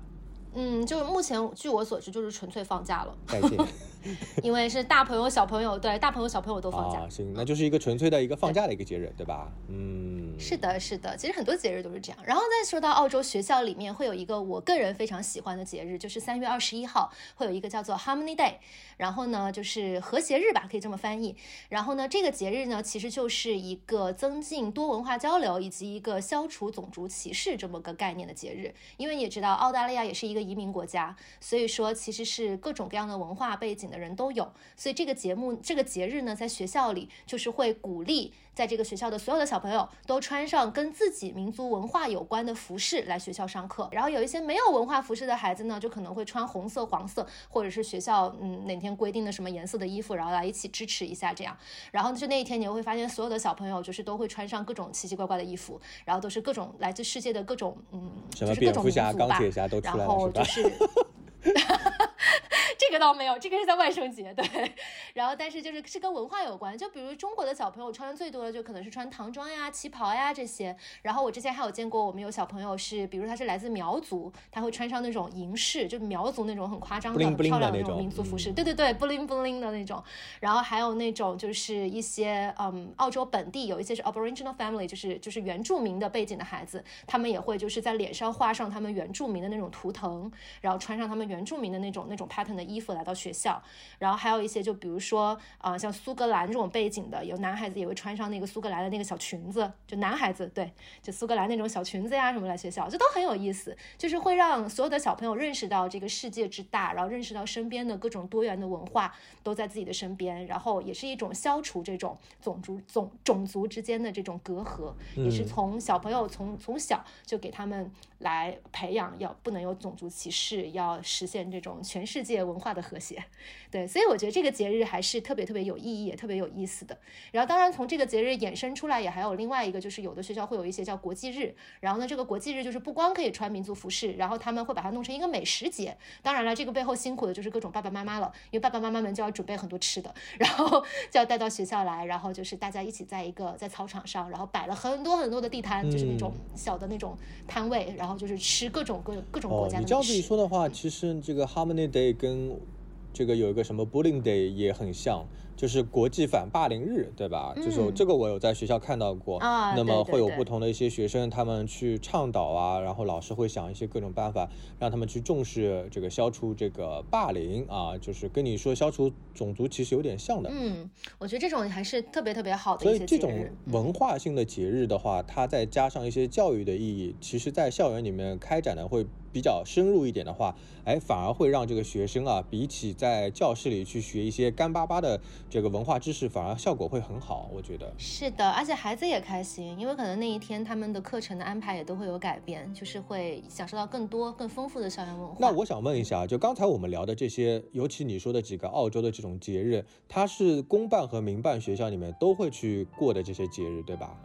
嗯，就是目前据我所知，就是纯粹放假了，再见 因为是大朋友小朋友，对，大朋友小朋友都放假。啊，行，那就是一个纯粹的一个放假的一个节日，对吧？嗯，是的，是的，其实很多节日都是这样。然后再说到澳洲学校里面会有一个我个人非常喜欢的节日，就是三月二十一号会有一个叫做 Harmony Day，然后呢就是和谐日吧，可以这么翻译。然后呢这个节日呢其实就是一个增进多文化交流以及一个消除种族歧视这么个概念的节日。因为你也知道澳大利亚也是一个移民国家，所以说其实是各种各样的文化背景的人都有。所以这个节目这个节日呢在学校里就是会鼓励。在这个学校的所有的小朋友都穿上跟自己民族文化有关的服饰来学校上课，然后有一些没有文化服饰的孩子呢，就可能会穿红色、黄色，或者是学校嗯哪天规定的什么颜色的衣服，然后来一起支持一下这样。然后就那一天，你会发现所有的小朋友就是都会穿上各种奇奇怪怪的衣服，然后都是各种来自世界的各种嗯，什么就是各种民蝙蝠侠、族吧钢铁侠都出来了，然后是吧？就是。这个倒没有，这个是在万圣节，对。然后，但是就是是跟文化有关，就比如中国的小朋友穿的最多的就可能是穿唐装呀、旗袍呀这些。然后我之前还有见过，我们有小朋友是，比如他是来自苗族，他会穿上那种银饰，就苗族那种很夸张的、漂亮的那种种民族服饰，嗯对对对，bling bling 的那种。然后还有那种就是一些嗯，澳洲本地有一些是 Aboriginal family，就是就是原住民的背景的孩子，他们也会就是在脸上画上他们原住民的那种图腾，然后穿上他们原住民的那种那种 pattern 的衣服来到学校。然后还有一些就比如说啊、呃像苏格兰这种背景的，有男孩子也会穿上那个苏格兰的那个小裙子，就男孩子对，就苏格兰那种小裙子呀什么来学校，这都很有意思，就是会让所有的小朋友认识到这个世界之大，然后认识到身边的各种多元的文化都在自己的身边，然后也是一种消除这种种族种种族之间的这种隔阂，也是嗯从小朋友从从小就给他们来培养，要不能有种族歧视，要实现这种全世界文化的和谐。对，所以我觉得这个节日还是特别特别有意义，也特别有意思的。然后，当然从这个节日衍生出来，也还有另外一个，就是有的学校会有一些叫国际日。然后呢，这个国际日就是不光可以穿民族服饰，然后他们会把它弄成一个美食节。当然了，这个背后辛苦的就是各种爸爸妈妈了，因为爸爸妈妈们就要准备很多吃的，然后就要带到学校来，然后就是大家一起在一个在操场上，然后摆了很多很多的地摊，就是那种小的那种摊位，然后就是吃各种各各种国哦，家的美你这样子一。说的话，其实这个 Harmony Day 跟这个有一个什么 Bullying Day 也很像，就是国际反霸凌日，对吧？就是这个我有在学校看到过。啊那么会有不同的一些学生，他们去倡导啊，然后老师会想一些各种办法，让他们去重视这个消除这个霸凌啊，就是跟你说消除种族歧视有点像的。嗯，我觉得这种还是特别特别好的所以这种。文化性的节日的话，它再加上一些教育的意义，其实在校园里面开展的会比较深入一点的话，哎，反而会让这个学生啊，比起在教室里去学一些干巴巴的这个文化知识，反而效果会很好，我觉得。是的，而且孩子也开心，因为可能那一天他们的课程的安排也都会有改变，就是会享受到更多、更丰富的校园文化。那我想问一下，就刚才我们聊的这些，尤其你说的几个澳洲的这种节日，它是公办和民办学校里面都会去过的这些节日，对吧？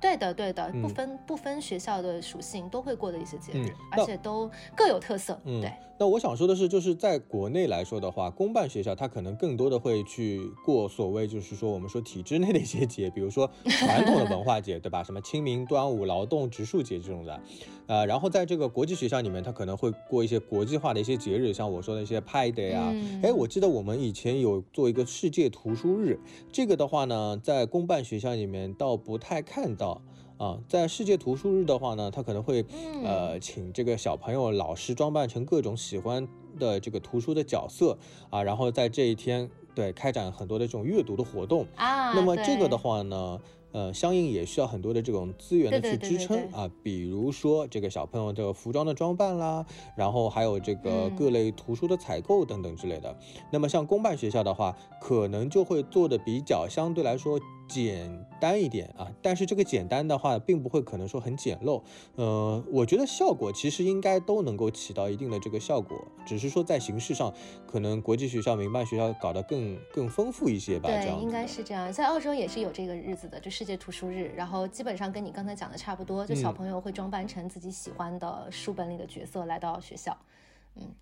对的，对的，嗯不分不分学校的属性，都会过的一些节日，嗯而且都各有特色。嗯对，那我想说的是，就是在国内来说的话，公办学校它可能更多的会去过所谓就是说我们说体制内的一些节，比如说传统的文化节，对吧？什么清明、端午、劳动、植树节这种的，呃，然后在这个国际学校里面，它可能会过一些国际化的一些节日，像我说的一些派 day 啊，嗯哎、我记得我们以前有做一个世界图书日，这个的话呢，在公办学校里面倒不太看到。啊，在世界图书日的话呢，他可能会嗯呃请这个小朋友、老师装扮成各种喜欢的这个图书的角色啊，然后在这一天对开展很多的这种阅读的活动。啊，那么这个的话呢，呃，相应也需要很多的这种资源的去支撑啊，比如说这个小朋友的服装的装扮啦，然后还有这个嗯各类图书的采购等等之类的。那么像公办学校的话，可能就会做的比较相对来说简单一点啊，但是这个简单的话，并不会可能说很简陋。呃，我觉得效果其实应该都能够起到一定的这个效果，只是说在形式上，可能国际学校、民办学校搞得更更丰富一些吧。对，应该是这样。在澳洲也是有这个日子的，就世界图书日，然后基本上跟你刚才讲的差不多，就小朋友会装扮成自己喜欢的书本里的角色来到学校。嗯，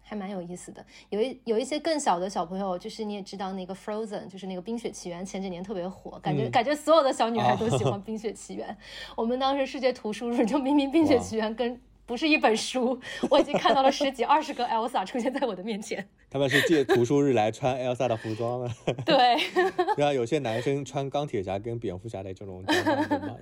还蛮有意思的。有一有一些更小的小朋友，就是你也知道那个 Frozen，就是那个《冰雪奇缘》，前几年特别火，感觉感觉所有的小女孩都喜欢《冰雪奇缘》。我们当时世界图书日，就明明《冰雪奇缘》跟不是一本书，我已经看到了十几二十个 Elsa 出现在我的面前。他们是借图书日来穿 Elsa 的服装了。对，然后有些男生穿钢铁侠跟蝙蝠侠的这种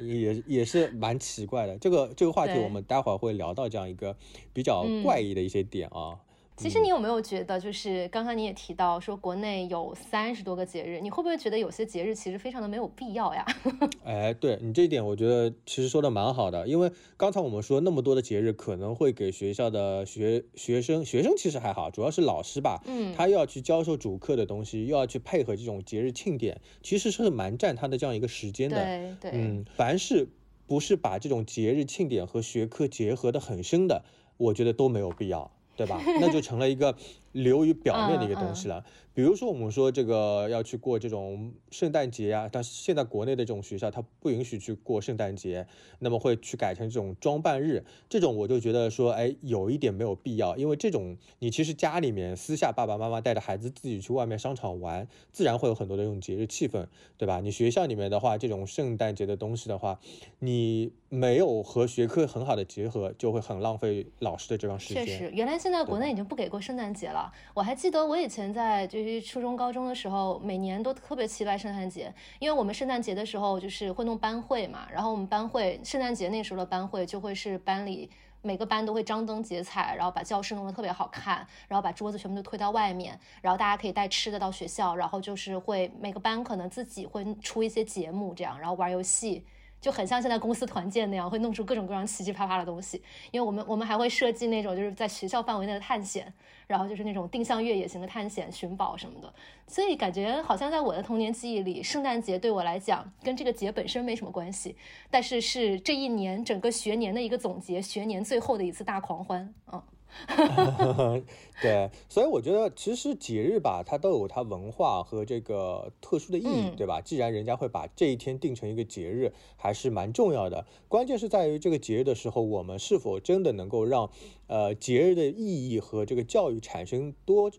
也也是蛮奇怪的。这个这个话题我们待会儿会聊到这样一个比较怪异的一些点啊。其实你有没有觉得，就是刚刚你也提到说国内有三十多个节日，你会不会觉得有些节日其实非常的没有必要呀？哎，对你这一点，我觉得其实说的蛮好的，因为刚才我们说那么多的节日可能会给学校的学学生，学生其实还好，主要是老师吧，嗯，他又要去教授主课的东西，又要去配合这种节日庆典，其实是蛮占他的这样一个时间的。对对，嗯，凡是不是把这种节日庆典和学科结合的很深的，我觉得都没有必要。对吧？那就成了一个流于表面的一个东西了。比如说，我们说这个要去过这种圣诞节呀，但是现在国内的这种学校它不允许去过圣诞节，那么会去改成这种装扮日，这种我就觉得说，哎，有一点没有必要，因为这种你其实家里面私下爸爸妈妈带着孩子自己去外面商场玩，自然会有很多的这种节日气氛，对吧？你学校里面的话，这种圣诞节的东西的话，你没有和学科很好的结合，就会很浪费老师的这段时间。确实，原来现在国内已经不给过圣诞节了，我还记得我以前在就是。初中、高中的时候，每年都特别期待圣诞节，因为我们圣诞节的时候就是会弄班会嘛，然后我们班会圣诞节那时候的班会就会是班里每个班都会张灯结彩，然后把教室弄得特别好看，然后把桌子全部都推到外面，然后大家可以带吃的到学校，然后就是会每个班可能自己会出一些节目这样，然后玩游戏。就很像现在公司团建那样，会弄出各种各样奇奇葩葩的东西。因为我们我们还会设计那种就是在学校范围内的探险，然后就是那种定向越野型的探险、寻宝什么的。所以感觉好像在我的童年记忆里，圣诞节对我来讲跟这个节本身没什么关系，但是是这一年整个学年的一个总结，学年最后的一次大狂欢。嗯。对，所以我觉得其实节日吧，它都有它文化和这个特殊的意义，对吧？既然人家会把这一天定成一个节日，还是蛮重要的。关键是在于这个节日的时候，我们是否真的能够让呃节日的意义和这个教育产生多。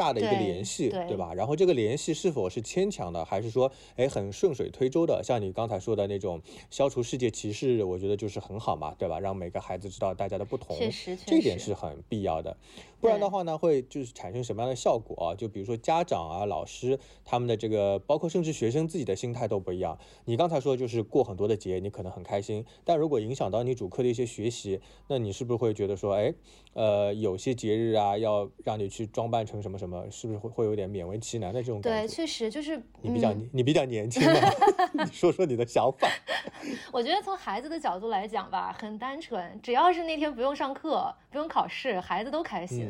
大的一个联系，对吧？然后这个联系是否是牵强的，还是说，哎，很顺水推舟的？像你刚才说的那种消除世界歧视，我觉得就是很好嘛，对吧？让每个孩子知道大家的不同，这一点是很必要的。不然的话呢，会就是产生什么样的效果啊？就比如说家长啊、老师他们的这个，包括甚至学生自己的心态都不一样。你刚才说就是过很多的节，你可能很开心，但如果影响到你主课的一些学习，那你是不是会觉得说，哎，呃，有些节日啊，要让你去装扮成什么什么，是不是会会有点勉为其难的这种感觉？对，确实就是你比较你比较年轻，你说说你的想法。我觉得从孩子的角度来讲吧，很单纯，只要是那天不用上课、不用考试，孩子都开心。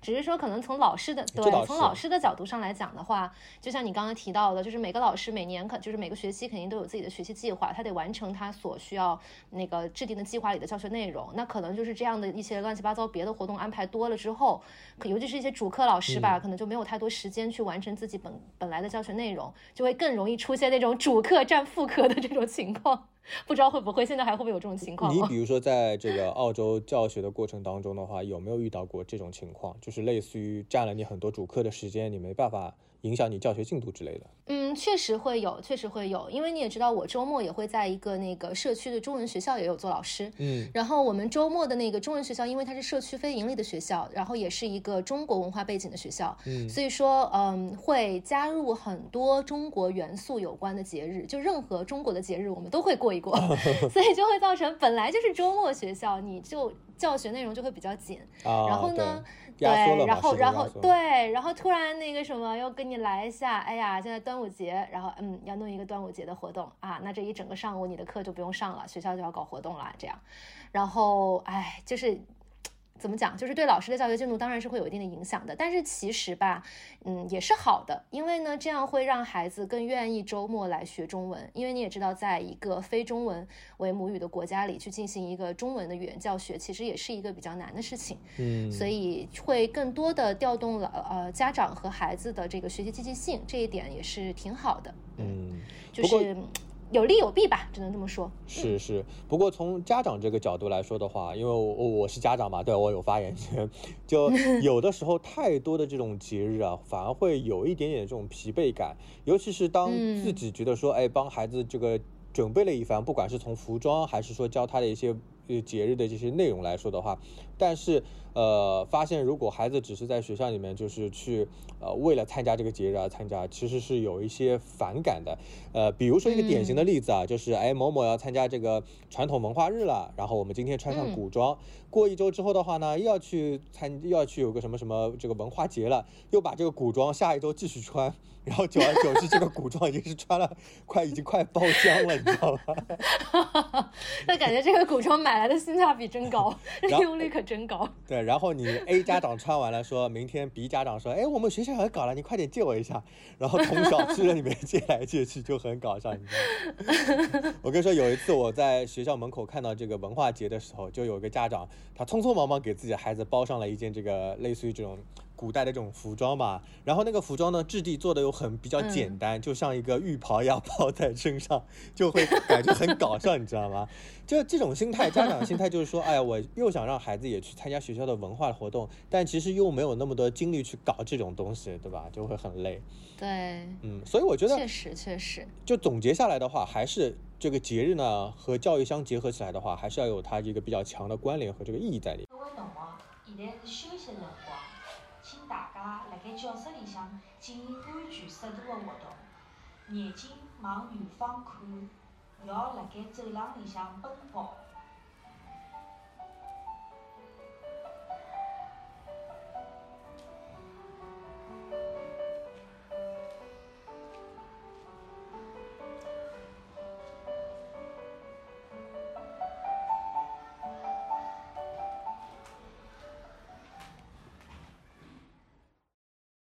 只是说，可能从老师的对，从老师的角度上来讲的话，就像你刚刚提到的，就是每个老师每年可就是每个学期肯定都有自己的学习计划，他得完成他所需要那个制定的计划里的教学内容。那可能就是这样的一些乱七八糟别的活动安排多了之后，可尤其是一些主课老师吧，可能就没有太多时间去完成自己本本来的教学内容，就会更容易出现那种主课占副课的这种情况。不知道会不会，现在还会不会有这种情况？你比如说，在这个澳洲教学的过程当中的话，有没有遇到过这种情况？就是类似于占了你很多主课的时间，你没办法。影响你教学进度之类的，嗯，确实会有，确实会有，因为你也知道，我周末也会在一个那个社区的中文学校也有做老师，嗯，然后我们周末的那个中文学校，因为它是社区非盈利的学校，然后也是一个中国文化背景的学校，嗯，所以说，嗯，会加入很多中国元素有关的节日，就任何中国的节日我们都会过一过，所以就会造成本来就是周末学校，你就教学内容就会比较紧，然后呢。对，然后然后对，然后突然那个什么又跟你来一下，哎呀，现在端午节，然后嗯，要弄一个端午节的活动啊，那这一整个上午你的课就不用上了，学校就要搞活动了，这样，然后哎，就是怎么讲，就是对老师的教学进度当然是会有一定的影响的。但是其实吧，嗯，也是好的，因为呢，这样会让孩子更愿意周末来学中文。因为你也知道，在一个非中文为母语的国家里去进行一个中文的语言教学，其实也是一个比较难的事情。嗯，所以会更多的调动了呃家长和孩子的这个学习积极性，这一点也是挺好的。嗯，就是有利有弊吧，只能这么说。是是，不过从家长这个角度来说的话，因为我我是家长嘛，对我有发言权，就 有的时候太多的这种节日啊，反而会有一点点这种疲惫感，尤其是当自己觉得说，哎，帮孩子这个准备了一番，不管是从服装还是说教他的一些节日的这些内容来说的话，但是。呃，发现如果孩子只是在学校里面，就是去呃为了参加这个节日而参加，其实是有一些反感的。呃，比如说一个典型的例子啊，就是哎某某要参加这个传统文化日了，然后我们今天穿上古装，过一周之后的话呢，又要去参又要去有个什么什么这个文化节了，又把这个古装下一周继续穿，然后久而久之，这个古装已经是穿了快已经快爆浆了，你知道吗？那感觉这个古装买来的性价比真高，利 用率可真高。对。然后你 A 家长穿完了，说明天 B 家长说，哎，我们学校要搞了，你快点借我一下。然后从小区里面借来借去就很搞笑，你知道吗？我跟你说，有一次我在学校门口看到这个文化节的时候，就有个家长，他匆匆忙忙给自己的孩子包上了一件这个类似于这种。古代的这种服装吧，然后那个服装呢质地做的又很比较简单，就像一个浴袍一样包在身上，就会感觉很搞笑，你知道吗？就这种心态，家长心态就是说，哎呀，我又想让孩子也去参加学校的文化活动，但其实又没有那么多精力去搞这种东西，对吧？就会很累。对，嗯，所以我觉得确实确实，就总结下来的话，还是这个节日呢和教育相结合起来的话，还是要有它一个比较强的关联和这个意义在里。各位同学，现在是休息辰光。请大家辣盖教室里向进行安全适度的活动，眼睛往远方看，不要辣盖走廊里向奔跑。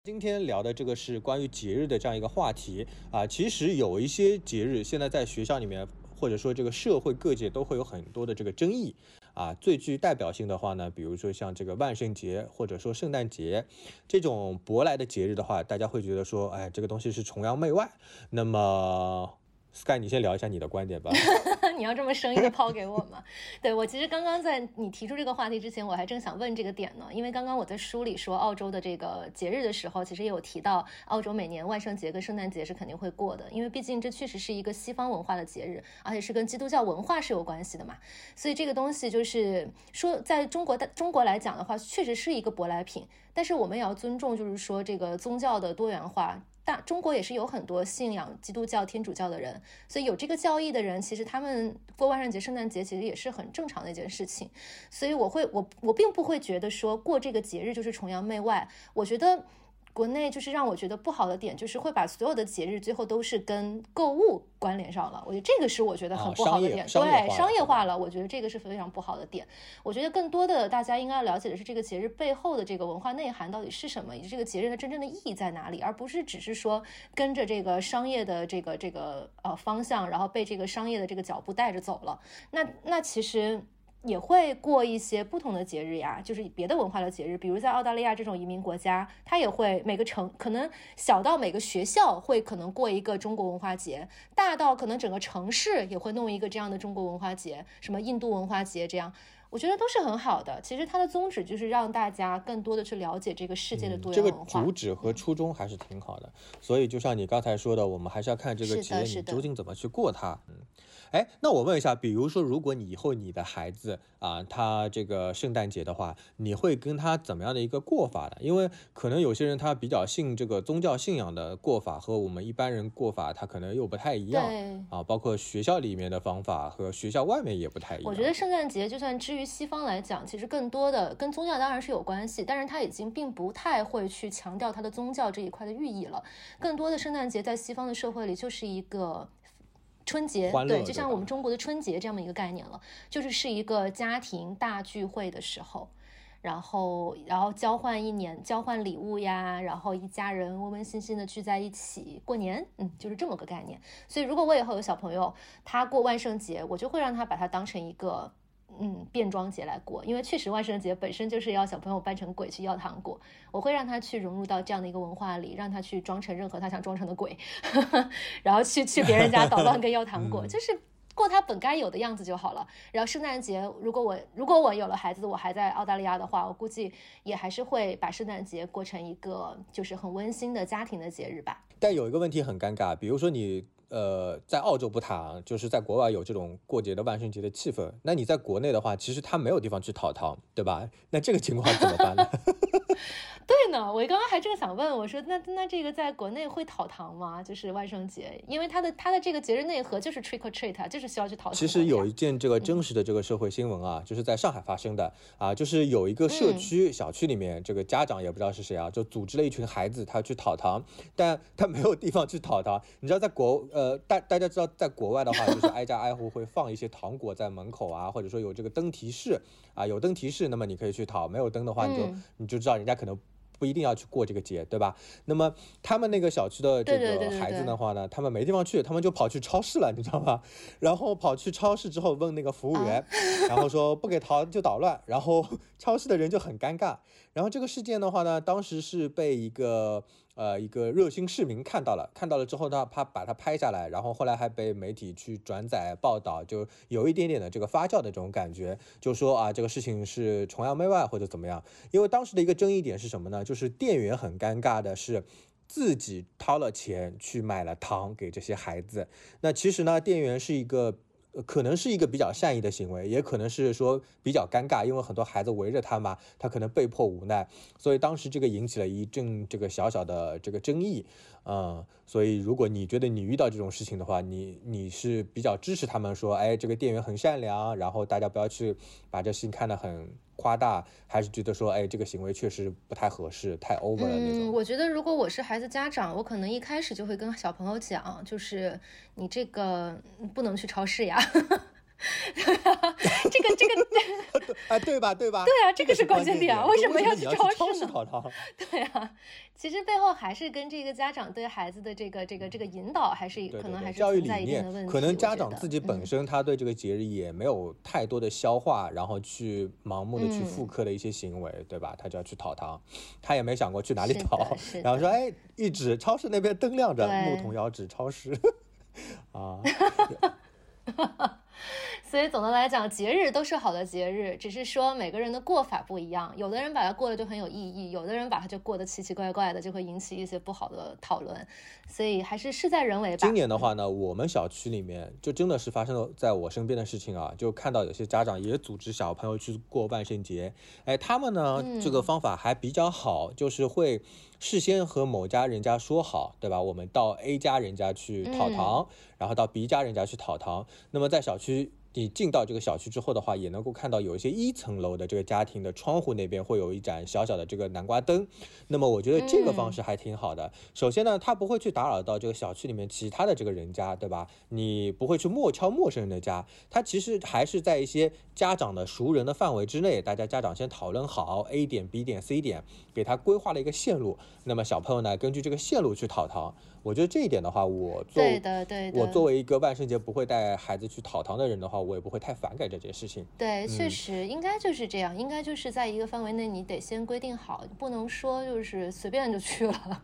今天聊的这个是关于节日的这样一个话题啊，其实有一些节日现在在学校里面，或者说这个社会各界都会有很多的这个争议啊。最具代表性的话呢，比如说像这个万圣节或者说圣诞节这种舶来的节日的话，大家会觉得说，哎，这个东西是崇洋媚外。那么。Sky，你先聊一下你的观点吧。你要这么生硬的抛给我吗？对我其实刚刚在你提出这个话题之前，我还正想问这个点呢。因为刚刚我在书里说澳洲的这个节日的时候，其实也有提到澳洲每年万圣节跟圣诞节是肯定会过的，因为毕竟这确实是一个西方文化的节日，而且是跟基督教文化是有关系的嘛。所以这个东西就是说，在中国的中国来讲的话，确实是一个舶来品，但是我们也要尊重，就是说这个宗教的多元化。大中国也是有很多信仰基督教、天主教的人，所以有这个教义的人，其实他们过万圣节、圣诞节其实也是很正常的一件事情。所以我会，我我并不会觉得说过这个节日就是崇洋媚外。我觉得。国内就是让我觉得不好的点，就是会把所有的节日最后都是跟购物关联上了。我觉得这个是我觉得很不好的点，对，商业化了。我觉得这个是非常不好的点。我觉得更多的大家应该要了解的是这个节日背后的这个文化内涵到底是什么，以及这个节日它真正的意义在哪里，而不是只是说跟着这个商业的这个这个呃方向，然后被这个商业的这个脚步带着走了。那那其实。也会过一些不同的节日呀，就是别的文化的节日，比如在澳大利亚这种移民国家，它也会每个城可能小到每个学校会可能过一个中国文化节，大到可能整个城市也会弄一个这样的中国文化节，什么印度文化节这样，我觉得都是很好的。其实它的宗旨就是让大家更多的去了解这个世界的多元文化。这个主旨和初衷还是挺好的，所以就像你刚才说的，我们还是要看这个节日你究竟怎么去过它。嗯。哎，那我问一下，比如说，如果你以后你的孩子啊，他这个圣诞节的话，你会跟他怎么样的一个过法呢？因为可能有些人他比较信这个宗教信仰的过法和我们一般人过法，他可能又不太一样。啊，包括学校里面的方法和学校外面也不太一样。我觉得圣诞节就算之于西方来讲，其实更多的跟宗教当然是有关系，但是他已经并不太会去强调他的宗教这一块的寓意了。更多的圣诞节在西方的社会里就是一个。春节对，就像我们中国的春节这样的一个概念了，就是是一个家庭大聚会的时候。然后然后交换一年交换礼物呀，然后一家人温温馨馨的聚在一起过年，嗯，就是这么个概念。所以如果我以后有小朋友，他过万圣节，我就会让他把它当成一个。嗯，变装节来过，因为确实万圣节本身就是要小朋友扮成鬼去要糖果。我会让他去融入到这样的一个文化里，让他去装成任何他想装成的鬼，然后去去别人家捣乱跟要糖果，就是过他本该有的样子就好了。然后圣诞节，如果我如果我有了孩子，我还在澳大利亚的话，我估计也还是会把圣诞节过成一个就是很温馨的家庭的节日吧。但有一个问题很尴尬，比如说你。呃，在澳洲不谈，就是在国外有这种过节的万圣节的气氛。那你在国内的话，其实他没有地方去讨糖，对吧？那这个情况怎么办呢？对呢，我刚刚还正想问，我说那那这个在国内会讨糖吗？就是万圣节，因为它的它的这个节日内核就是 trick or treat，就是需要去讨糖。其实有一件这个真实的这个社会新闻啊，就是在上海发生的啊，就是有一个社区小区里面，这个家长也不知道是谁啊，就组织了一群孩子，他去讨糖，但他没有地方去讨糖。你知道在国呃大大家知道在国外的话，就是挨家挨户会放一些糖果在门口啊，或者说有这个灯提示啊，有灯提示，那么你可以去讨；没有灯的话，你就你就知道人家可能。不一定要去过这个节，对吧？那么他们那个小区的这个孩子的话呢，他们没地方去，他们就跑去超市了，你知道吗？然后跑去超市之后问那个服务员，然后说不给糖就捣乱，然后 超市的人就很尴尬。然后这个事件的话呢，当时是被一个。呃，一个热心市民看到了，看到了之后呢，他把它拍下来，然后后来还被媒体去转载报道，就有一点点的这个发酵的这种感觉，就说啊，这个事情是崇洋媚外或者怎么样。因为当时的一个争议点是什么呢？就是店员很尴尬的是自己掏了钱去买了糖给这些孩子，那其实呢，店员是一个。可能是一个比较善意的行为，也可能是说比较尴尬，因为很多孩子围着他嘛，他可能被迫无奈，所以当时这个引起了一阵这个小小的这个争议，嗯，所以如果你觉得你遇到这种事情的话，你你是比较支持他们说，哎，这个店员很善良，然后大家不要去把这事情看得很。夸大还是觉得说，哎，这个行为确实不太合适，太 over 了那种。嗯，我觉得如果我是孩子家长，我可能一开始就会跟小朋友讲，就是你这个不能去超市呀。这 个这个，哎，对吧？对吧？对啊，这个是关键点啊！为什么要去超市呢？对啊，其实背后还是跟这个家长对孩子的这个这个这个引导，还是可能还是教育理念。可能家长自己本身他对这个节日也没有太多的消化，然后去盲目的去复刻的一些行为，对吧？他就要去讨糖，他也没想过去哪里讨，然后说，哎，一指超市那边灯亮着，牧童遥指超市，啊。所以总的来讲，节日都是好的节日，只是说每个人的过法不一样。有的人把它过得就很有意义，有的人把它就过得奇奇怪怪的，就会引起一些不好的讨论。所以还是事在人为吧。今年的话呢，我们小区里面就真的是发生了在我身边的事情啊，就看到有些家长也组织小朋友去过万圣节。哎，他们呢这个方法还比较好，就是会事先和某家人家说好，对吧？我们到 A 家人家去讨糖，然后到 B 家人家去讨糖。那么在小区。你进到这个小区之后的话，也能够看到有一些一层楼的这个家庭的窗户那边会有一盏小小的这个南瓜灯。那么我觉得这个方式还挺好的。首先呢，它不会去打扰到这个小区里面其他的这个人家，对吧？你不会去陌敲陌生人的家。它其实还是在一些家长的熟人的范围之内，大家家长先讨论好 A 点、B 点、C 点，给他规划了一个线路。那么小朋友呢，根据这个线路去讨糖。我觉得这一点的话，我作对的对的，我作为一个万圣节不会带孩子去讨糖的人的话，我也不会太反感这件事情。对，确实应该就是这样，应该就是在一个范围内，你得先规定好，不能说就是随便就去了。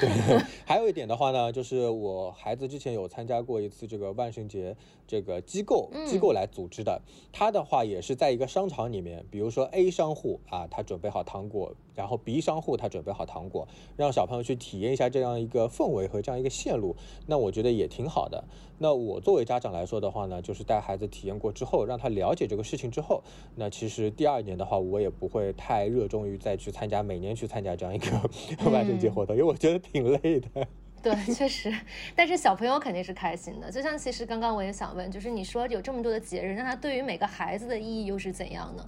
对，还有一点的话呢，就是我孩子之前有参加过一次这个万圣节，这个机构机构来组织的。他的话也是在一个商场里面，比如说 A 商户啊，他准备好糖果，然后 B 商户他准备好糖果，让小朋友去体验一下这样一个氛围和这样一个线路。那我觉得也挺好的。那我作为家长来说的话呢，就是带孩子体验过之后，让他了解这个事情之后，那其实第二年的话，我也不会太热衷于再去参加每年去参加这样一个 万圣节活动，因为我觉得。挺累的，对，确实，但是小朋友肯定是开心的。就像其实刚刚我也想问，就是你说有这么多的节日，那它对于每个孩子的意义又是怎样呢？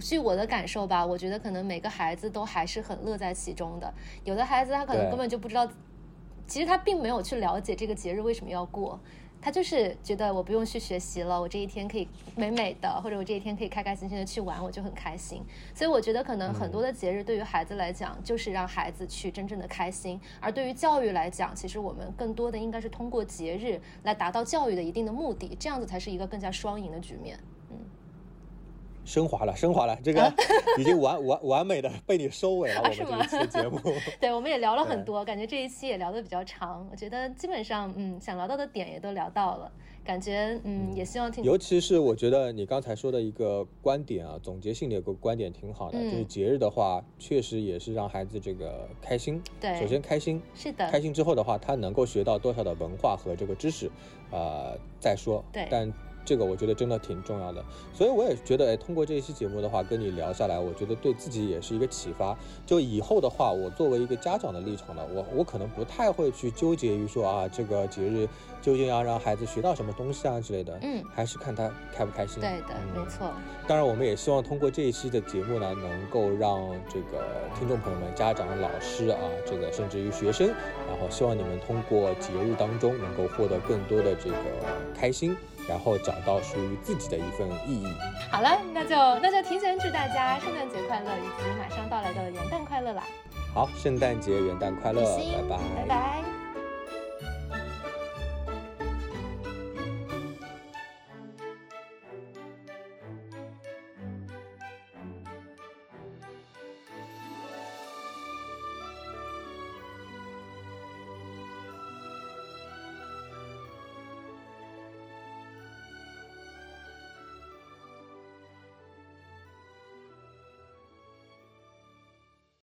据我的感受吧，我觉得可能每个孩子都还是很乐在其中的。有的孩子他可能根本就不知道，其实他并没有去了解这个节日为什么要过。他就是觉得我不用去学习了，我这一天可以美美的，或者我这一天可以开开心心的去玩，我就很开心。所以我觉得可能很多的节日对于孩子来讲，就是让孩子去真正的开心；而对于教育来讲，其实我们更多的应该是通过节日来达到教育的一定的目的，这样子才是一个更加双赢的局面。升华了，升华了，这个 已经完完完美的被你收尾了。我们这一期节目，对，我们也聊了很多，感觉这一期也聊得比较长。我觉得基本上，嗯，想聊到的点也都聊到了，感觉，嗯，也希望听。尤其是我觉得你刚才说的一个观点啊，总结性的一个观点挺好的，就是节日的话，确实也是让孩子这个开心。对，首先开心，是的，开心之后的话，他能够学到多少的文化和这个知识，呃，再说。对，但。这个我觉得真的挺重要的，所以我也觉得，哎，通过这一期节目的话，跟你聊下来，我觉得对自己也是一个启发。就以后的话，我作为一个家长的立场呢，我我可能不太会去纠结于说啊，这个节日究竟要让孩子学到什么东西啊之类的，嗯，还是看他开不开心。对的，没错。当然，我们也希望通过这一期的节目呢，能够让这个听众朋友们、家长、老师啊，这个甚至于学生，然后希望你们通过节日当中能够获得更多的这个开心。然后找到属于自己的一份意义。好了，那就那就提前祝大家圣诞节快乐，以及马上到来的元旦快乐啦！好，圣诞节、元旦快乐，拜拜，拜拜。